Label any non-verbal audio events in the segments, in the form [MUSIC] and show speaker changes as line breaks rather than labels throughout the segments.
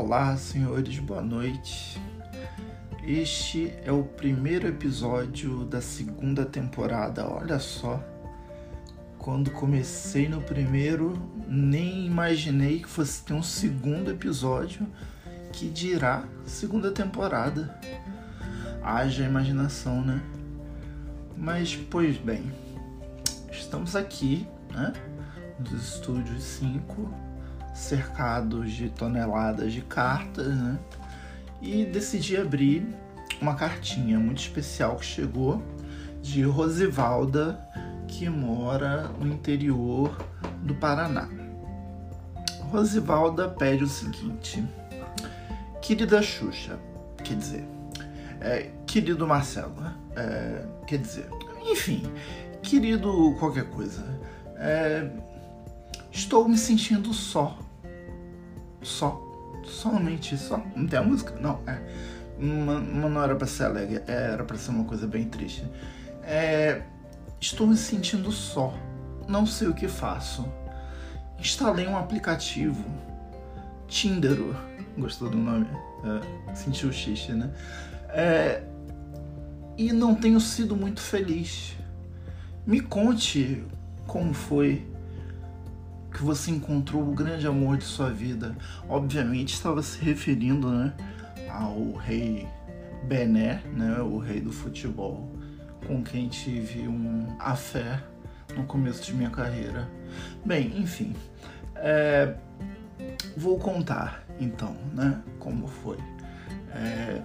Olá, senhores, boa noite. Este é o primeiro episódio da segunda temporada. Olha só, quando comecei no primeiro, nem imaginei que fosse ter um segundo episódio que dirá segunda temporada. Haja imaginação, né? Mas, pois bem, estamos aqui, né? Nos estúdios 5 cercados de toneladas de cartas, né? E decidi abrir uma cartinha muito especial que chegou de Rosivalda, que mora no interior do Paraná. Rosivalda pede o seguinte: Querida Xuxa, quer dizer, é, querido Marcelo, é, quer dizer, enfim, querido qualquer coisa, é, estou me sentindo só só. Somente só. Não tem a música? Não, é. Uma não era pra ser alegre, é, era pra ser uma coisa bem triste. É, estou me sentindo só. Não sei o que faço. Instalei um aplicativo. Tindero. Gostou do nome? É, sentiu o xixi, né? É, e não tenho sido muito feliz. Me conte como foi que você encontrou o grande amor de sua vida. Obviamente estava se referindo né, ao rei Bené, né, o rei do futebol, com quem tive um afé no começo de minha carreira. Bem, enfim, é, vou contar então, né, como foi. É,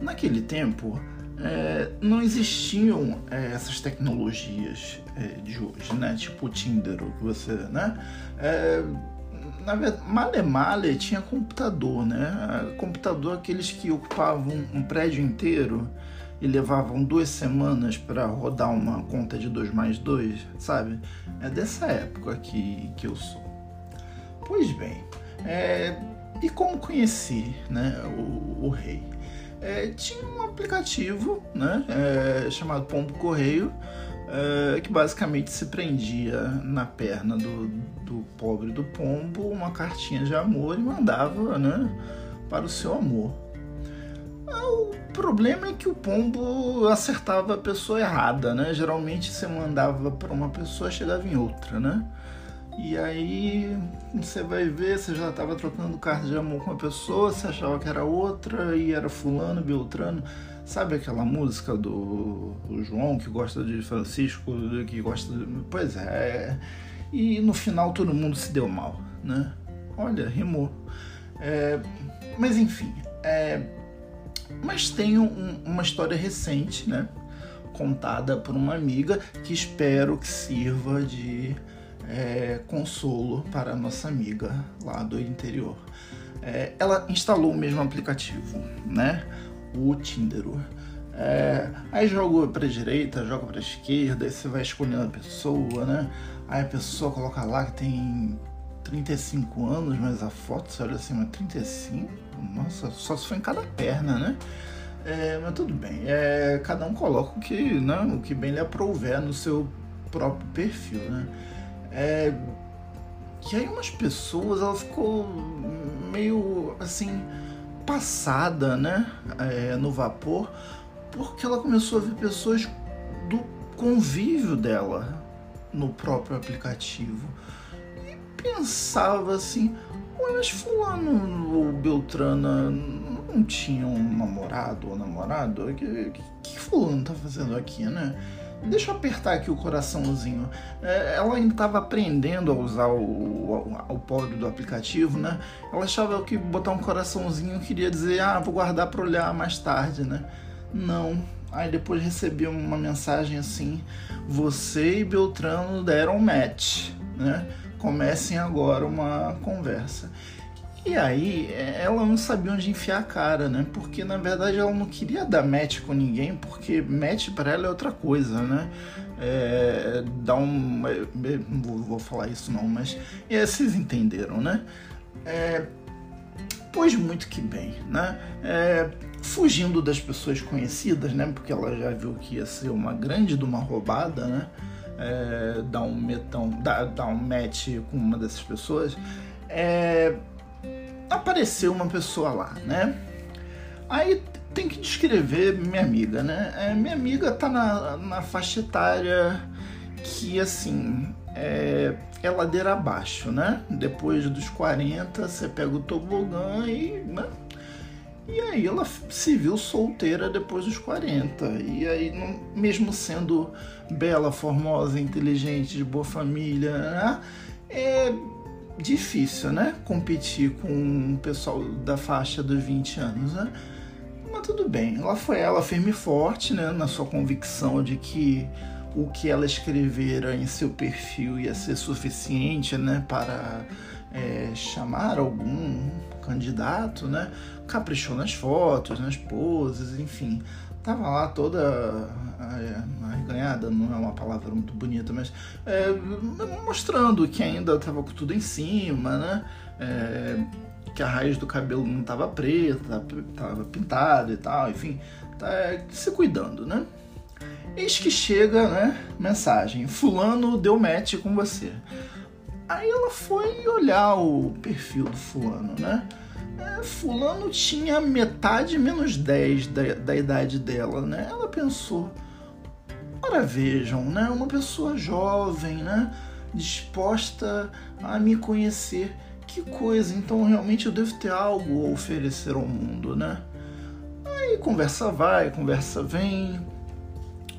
naquele tempo, é, não existiam é, essas tecnologias é, de hoje, né? Tipo o Tinder, que você, né? É, na verdade, male male tinha computador, né? Computador aqueles que ocupavam um prédio inteiro e levavam duas semanas para rodar uma conta de 2 mais 2, sabe? É dessa época que, que eu sou. Pois bem, é, e como conheci né, o, o rei? É, tinha um aplicativo né, é, chamado Pombo Correio, é, que basicamente se prendia na perna do, do pobre do pombo uma cartinha de amor e mandava né, para o seu amor. Ah, o problema é que o pombo acertava a pessoa errada, né? Geralmente você mandava para uma pessoa, chegava em outra, né? E aí você vai ver, você já estava trocando carta de amor com uma pessoa, você achava que era outra e era fulano, Beltrano. Sabe aquela música do, João que gosta de Francisco, que gosta de. Pois é. E no final todo mundo se deu mal, né? Olha, rimou. É, mas enfim. É, mas tem um, uma história recente, né? Contada por uma amiga que espero que sirva de é, consolo para nossa amiga lá do interior. É, ela instalou o mesmo aplicativo, né? O Tinder. É, aí joga para direita, joga para esquerda, aí você vai escolhendo a pessoa, né? Aí a pessoa coloca lá que tem 35 anos, mas a foto, você olha assim, mas 35? Nossa, só se foi em cada perna, né? É, mas tudo bem, é, cada um coloca o que, né, o que bem lhe aprouver no seu próprio perfil, né? É, que aí umas pessoas, ela ficou meio assim, passada, né? É, no vapor, porque ela começou a ver pessoas do convívio dela no próprio aplicativo. E pensava assim, mas fulano ou Beltrana não tinha um namorado ou namorado? O que, que, que fulano tá fazendo aqui, né? Deixa eu apertar aqui o coraçãozinho. É, ela ainda estava aprendendo a usar o, o, o pobre do aplicativo, né? Ela achava que botar um coraçãozinho queria dizer, ah, vou guardar para olhar mais tarde, né? Não. Aí depois recebi uma mensagem assim: você e Beltrano deram match, né? Comecem agora uma conversa. E aí ela não sabia onde enfiar a cara, né? Porque na verdade ela não queria dar match com ninguém, porque match para ela é outra coisa, né? É, dá um. Não vou, vou, falar isso não, mas. É, vocês entenderam, né? É, pois muito que bem, né? É, fugindo das pessoas conhecidas, né? Porque ela já viu que ia ser uma grande de uma roubada, né? É, dar um metão, dar, dar um match com uma dessas pessoas. É, apareceu uma pessoa lá, né? Aí tem que descrever minha amiga, né? É, minha amiga tá na, na faixa etária que, assim, é, é ladeira abaixo, né? Depois dos 40, você pega o tobogã e. Né? E aí ela se viu solteira depois dos 40. E aí, mesmo sendo bela, formosa, inteligente, de boa família, né? é difícil, né? Competir com o pessoal da faixa dos 20 anos, né? Mas tudo bem. Ela foi ela firme e forte, né? Na sua convicção de que o que ela escrevera em seu perfil ia ser suficiente né, para é, chamar algum candidato, né? Caprichou nas fotos, nas poses, enfim. Tava lá toda arreganhada, não é uma palavra muito bonita, mas é, mostrando que ainda estava com tudo em cima, né? É, que a raiz do cabelo não estava preta, estava pintada e tal, enfim, tá se cuidando, né? Eis que chega, né? Mensagem: Fulano deu match com você. Aí ela foi olhar o perfil do Fulano, né? É, fulano tinha metade menos 10 da, da idade dela, né? Ela pensou: Ora vejam, né? Uma pessoa jovem, né? Disposta a me conhecer. Que coisa, então realmente eu devo ter algo a oferecer ao mundo, né? Aí conversa vai, conversa vem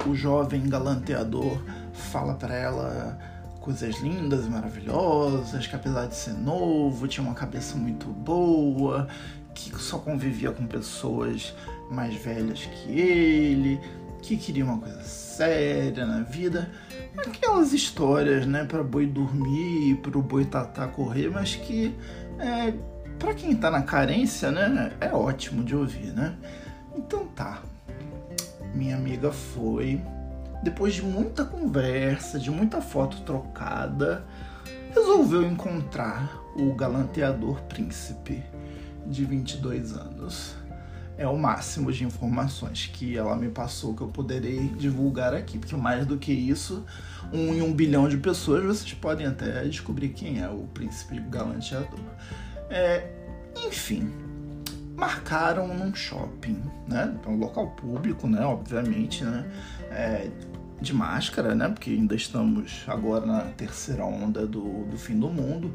o jovem galanteador fala para ela coisas lindas e maravilhosas, que apesar de ser novo, tinha uma cabeça muito boa, que só convivia com pessoas mais velhas que ele, que queria uma coisa séria na vida. Aquelas histórias, né, para boi dormir, para o boi tatá correr, mas que é, para quem tá na carência, né, é ótimo de ouvir, né? Então tá, minha amiga foi, depois de muita conversa, de muita foto trocada, resolveu encontrar o galanteador príncipe de 22 anos. É o máximo de informações que ela me passou que eu poderei divulgar aqui, porque mais do que isso, um em um bilhão de pessoas vocês podem até descobrir quem é o príncipe galanteador. É, enfim, marcaram num shopping, né? Um local público, né? Obviamente, né? É, de máscara, né? Porque ainda estamos agora na terceira onda do, do fim do mundo.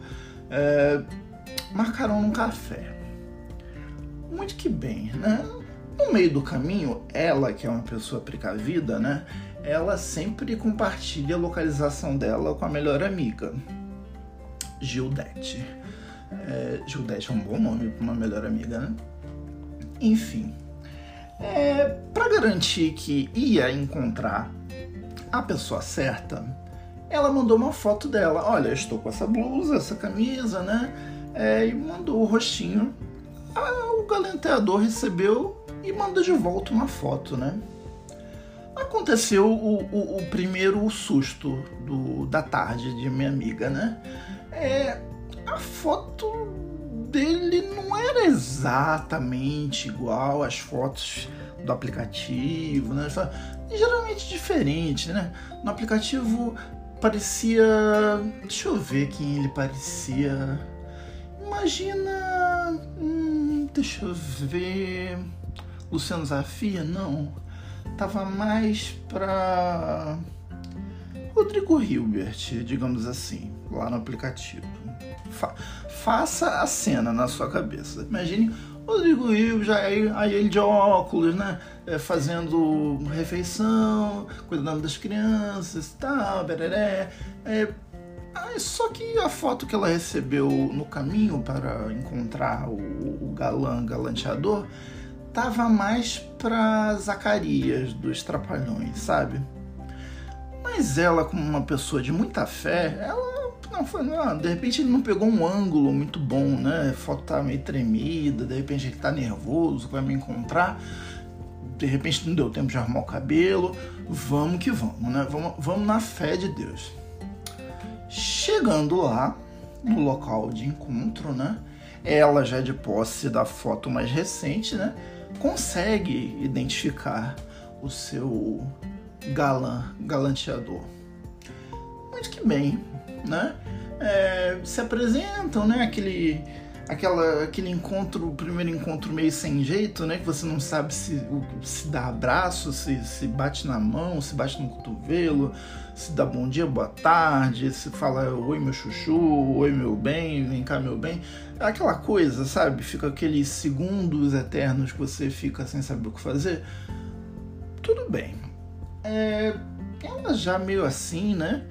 É, marcaram num café. Muito que bem, né? No meio do caminho, ela, que é uma pessoa precavida, né? Ela sempre compartilha a localização dela com a melhor amiga, Gildete. É, Gildete é um bom nome para uma melhor amiga, né? Enfim, é, para garantir que ia encontrar a pessoa certa, ela mandou uma foto dela. Olha, estou com essa blusa, essa camisa, né? É, e mandou o rostinho. Ah, o galanteador recebeu e manda de volta uma foto, né? Aconteceu o, o, o primeiro susto do, da tarde de minha amiga, né? É, a foto dele não era exatamente igual às fotos do aplicativo, né? Geralmente diferente, né? No aplicativo parecia. Deixa eu ver quem ele parecia. Imagina. Hum, deixa eu ver. Luciano Zafia? Não. Tava mais pra. Rodrigo Hilbert, digamos assim, lá no aplicativo. Fa faça a cena na sua cabeça. Imagine Rodrigo já aí, aí ele de óculos, né? É, fazendo refeição, cuidando das crianças e tal, bereré. É, só que a foto que ela recebeu no caminho para encontrar o, o galã galanteador tava mais pra Zacarias dos Trapalhões, sabe? Mas ela, como uma pessoa de muita fé, ela não, foi, não, de repente ele não pegou um ângulo muito bom, né? A foto tá meio tremida, de repente ele tá nervoso, vai me encontrar. De repente não deu tempo de arrumar o cabelo. Vamos que vamos, né? Vamos, vamos na fé de Deus. Chegando lá, no local de encontro, né? Ela já de posse da foto mais recente, né? Consegue identificar o seu galã, galanteador. Muito que bem, né? É, se apresentam, né? Aquele, aquela, aquele encontro, o primeiro encontro meio sem jeito, né? Que você não sabe se, se dá abraço, se, se bate na mão, se bate no cotovelo, se dá bom dia, boa tarde, se fala oi meu chuchu, oi meu bem, vem cá meu bem. Aquela coisa, sabe? Fica aqueles segundos eternos que você fica sem saber o que fazer. Tudo bem. É, ela já meio assim, né?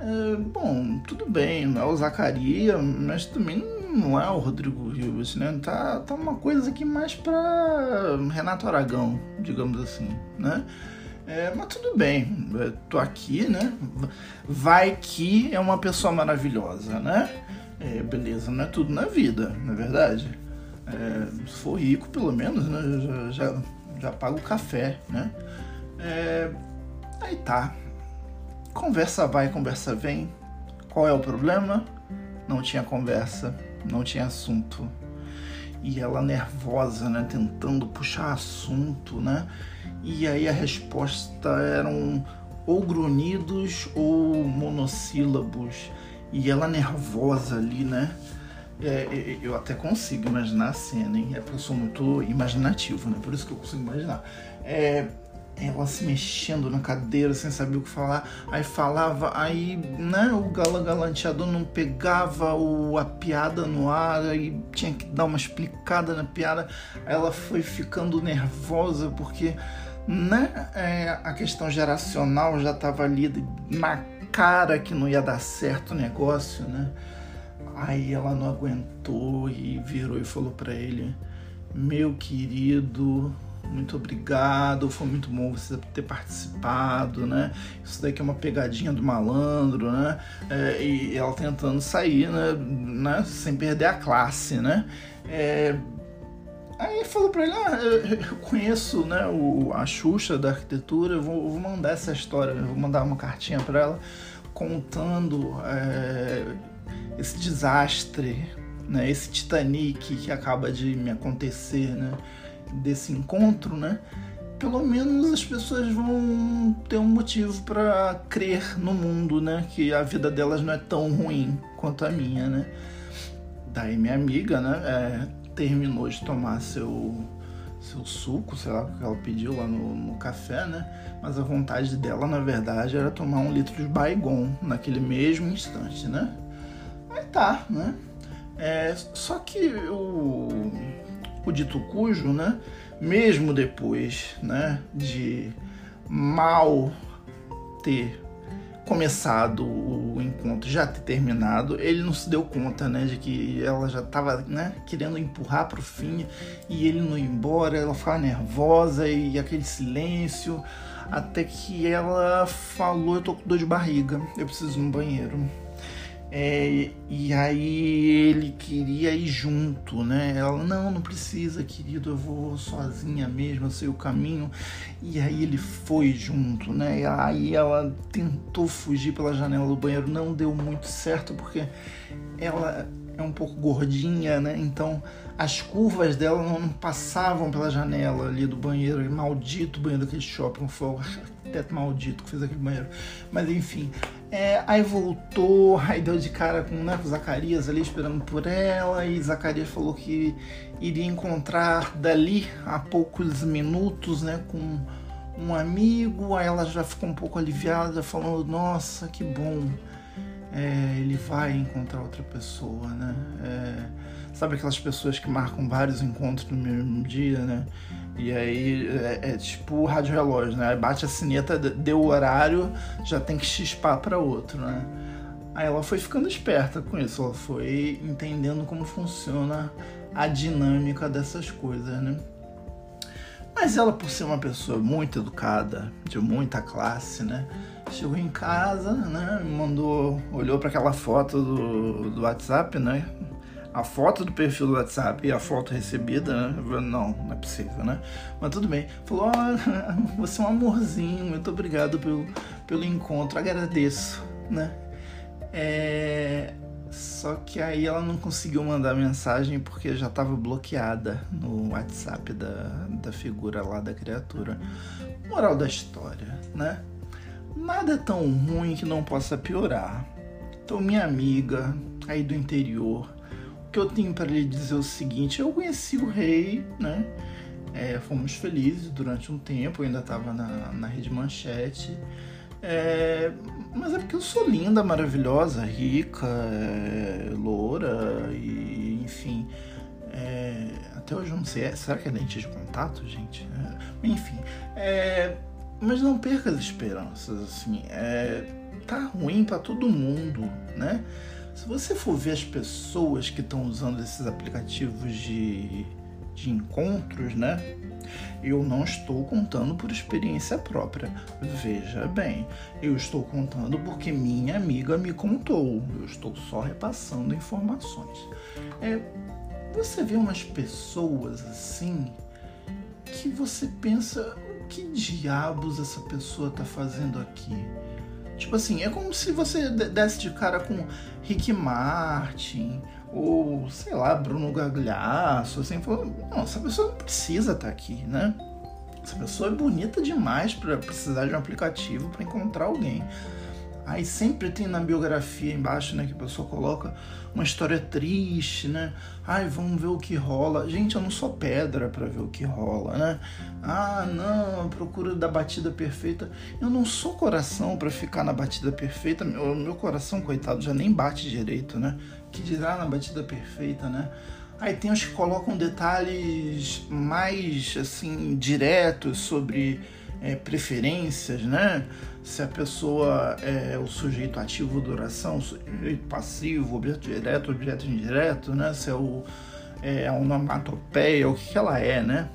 É, bom, tudo bem, não é o Zacaria, mas também não é o Rodrigo Rivas, né? Tá, tá uma coisa aqui mais pra Renato Aragão, digamos assim, né? É, mas tudo bem, tô aqui, né? Vai que é uma pessoa maravilhosa, né? É, beleza, não é tudo na vida, não é verdade? É, se for rico, pelo menos, né? Já, já, já pago o café, né? É, aí tá. Conversa vai, conversa vem. Qual é o problema? Não tinha conversa não tinha assunto. E ela nervosa, né, tentando puxar assunto, né? E aí a resposta eram ou grunhidos ou monossílabos. E ela nervosa ali, né? É, é eu até consigo imaginar a cena, hein? É porque eu sou muito imaginativo, né? Por isso que eu consigo imaginar. É, ela se mexendo na cadeira sem saber o que falar. Aí falava, aí né, o gala galanteador não pegava o, a piada no ar, aí tinha que dar uma explicada na piada. Ela foi ficando nervosa porque né, é, a questão geracional já estava ali na cara que não ia dar certo o negócio, né? Aí ela não aguentou e virou e falou para ele: Meu querido, muito obrigado, foi muito bom você ter participado, né? Isso daqui é uma pegadinha do malandro, né? É, e ela tentando sair, né? né? Sem perder a classe, né? É, aí falou para ele, ah, eu conheço, né? O, a Xuxa da arquitetura, eu vou, vou mandar essa história, vou mandar uma cartinha para ela contando é, esse desastre, né? Esse Titanic que acaba de me acontecer, né? Desse encontro, né? Pelo menos as pessoas vão ter um motivo para crer no mundo, né? Que a vida delas não é tão ruim quanto a minha, né? Daí minha amiga, né? É, terminou de tomar seu seu suco, sei lá o que ela pediu lá no, no, café, né? Mas a vontade dela, na verdade, era tomar um litro de Baigon naquele mesmo instante, né? Aí tá, né? É, só que o o dito cujo, né, mesmo depois né, de mal ter começado o encontro, já ter terminado, ele não se deu conta, né, de que ela já estava, né, querendo empurrar para o fim e ele não ia embora, ela ficava nervosa e aquele silêncio, até que ela falou, eu tô com dor de barriga, eu preciso ir no banheiro. É, e aí ele queria ir junto, né? Ela, não, não precisa, querido, eu vou sozinha mesmo, eu sei o caminho. E aí ele foi junto, né? E aí ela tentou fugir pela janela do banheiro, não deu muito certo porque ela é um pouco gordinha, né? Então as curvas dela não passavam pela janela ali do banheiro, maldito banheiro daquele shopping, foi o teto maldito que fez aquele banheiro. Mas enfim, é, aí voltou, aí deu de cara com, né, com Zacarias ali esperando por ela, e Zacarias falou que iria encontrar dali a poucos minutos, né, com um amigo, aí ela já ficou um pouco aliviada, falando, nossa, que bom, é, ele vai encontrar outra pessoa, né, é, sabe aquelas pessoas que marcam vários encontros no mesmo dia, né, e aí é, é tipo rádio relógio, né? Bate a sineta, deu o horário, já tem que chispar para outro, né? Aí ela foi ficando esperta com isso, ela foi entendendo como funciona a dinâmica dessas coisas, né? Mas ela, por ser uma pessoa muito educada, de muita classe, né? Chegou em casa, né? Mandou, olhou para aquela foto do, do WhatsApp, né? A foto do perfil do WhatsApp e a foto recebida, né? não, não é possível, né? Mas tudo bem. Falou, oh, [LAUGHS] você é um amorzinho, muito obrigado pelo, pelo encontro, agradeço, né? É... Só que aí ela não conseguiu mandar mensagem porque já estava bloqueada no WhatsApp da, da figura lá da criatura. Moral da história, né? Nada é tão ruim que não possa piorar. Então, minha amiga aí do interior, que eu tenho para lhe dizer o seguinte: eu conheci o rei, né? É, fomos felizes durante um tempo, eu ainda estava na, na rede manchete. É, mas é porque eu sou linda, maravilhosa, rica, é, loura e enfim. É, até hoje eu não sei, é, será que é lente de contato, gente? É, enfim, é, mas não perca as esperanças, assim, tá ruim para todo mundo, né? Se você for ver as pessoas que estão usando esses aplicativos de, de encontros, né? Eu não estou contando por experiência própria. Veja bem, eu estou contando porque minha amiga me contou. Eu estou só repassando informações. É, você vê umas pessoas assim que você pensa o que diabos essa pessoa está fazendo aqui? Tipo assim, é como se você desse de cara com Rick Martin ou, sei lá, Bruno Gagliasso, assim, falando, não, essa pessoa não precisa estar tá aqui, né? Essa pessoa é bonita demais para precisar de um aplicativo para encontrar alguém. Aí sempre tem na biografia embaixo, né, que a pessoa coloca uma história triste, né? Ai, vamos ver o que rola. Gente, eu não sou pedra para ver o que rola, né? Ah, não, procura da batida perfeita. Eu não sou coração para ficar na batida perfeita. Meu, meu coração, coitado, já nem bate direito, né? Que dirá na batida perfeita, né? Aí tem os que colocam detalhes mais assim diretos sobre é, preferências, né? Se a pessoa é o sujeito ativo da oração, sujeito passivo, objeto direto, objeto indireto, né? Se é o é, a onomatopeia, o que, que ela é, né?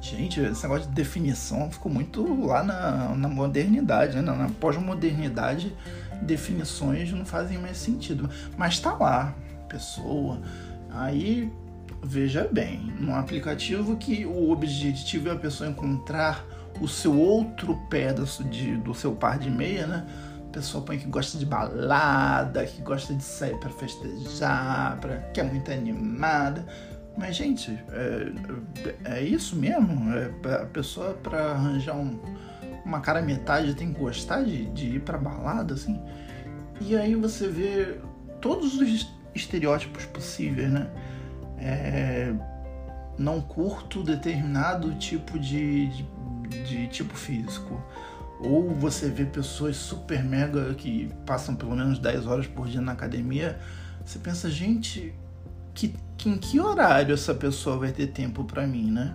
Gente, esse negócio de definição ficou muito lá na, na modernidade, né? Na, na pós-modernidade, definições não fazem mais sentido. Mas tá lá, pessoa. Aí, veja bem, num aplicativo que o objetivo é a pessoa encontrar o seu outro pé do, de, do seu par de meia, né? A pessoa põe que gosta de balada, que gosta de sair para festejar, pra, que é muito animada. Mas, gente, é, é isso mesmo? É, a pessoa, para arranjar um, uma cara metade, tem que gostar de, de ir pra balada, assim. E aí você vê todos os estereótipos possíveis, né? É, não curto determinado tipo de, de de tipo físico. Ou você vê pessoas super mega que passam pelo menos 10 horas por dia na academia, você pensa, gente, que, que em que horário essa pessoa vai ter tempo para mim, né?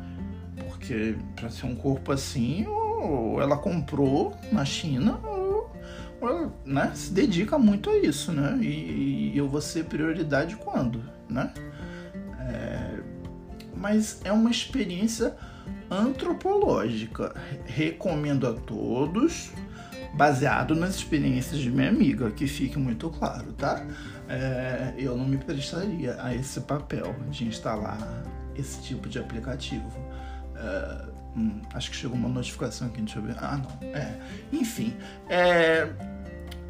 Porque para ser um corpo assim, ou ela comprou na China, ou, ou né, se dedica muito a isso, né? E, e eu vou ser prioridade quando, né? É, mas é uma experiência antropológica. Recomendo a todos, baseado nas experiências de minha amiga, que fique muito claro, tá? É, eu não me prestaria a esse papel de instalar esse tipo de aplicativo. É, hum, acho que chegou uma notificação aqui, deixa eu ver. Ah, não. É, enfim, é,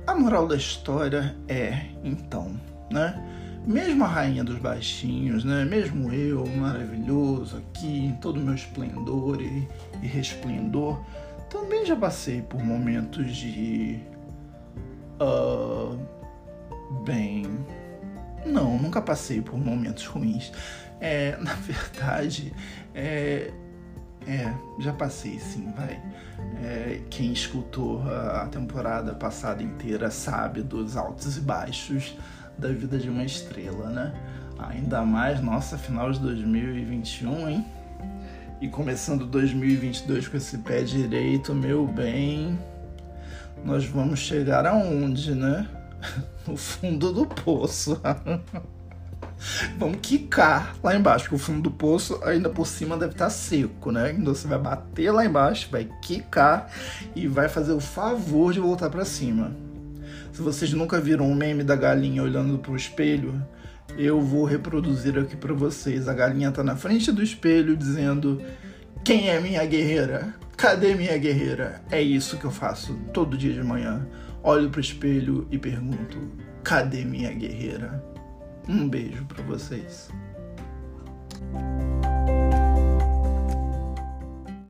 a moral da história é, então, né? Mesmo a rainha dos baixinhos, né? Mesmo eu, maravilhoso aqui, em todo o meu esplendor e, e resplendor, também já passei por momentos de. Uh, bem. Não, nunca passei por momentos ruins. É, [LAUGHS] na verdade, é, é, já passei sim, vai. É, quem escutou a temporada passada inteira sabe dos altos e baixos da vida de uma estrela, né? Ainda mais, nossa, final de 2021, hein? E começando 2022 com esse pé direito, meu bem, nós vamos chegar aonde, né? [LAUGHS] No fundo do poço. [LAUGHS] vamos quicar lá embaixo, porque o fundo do poço ainda por cima deve estar seco, né? Então você vai bater lá embaixo, vai quicar e vai fazer o favor de voltar para cima. Se vocês nunca viram um meme da galinha olhando pro espelho, eu vou reproduzir aqui para vocês. A galinha tá na frente do espelho dizendo: Quem é minha guerreira? Cadê minha guerreira? É isso que eu faço todo dia de manhã. Olho pro espelho e pergunto: Cadê minha guerreira? Um beijo para vocês.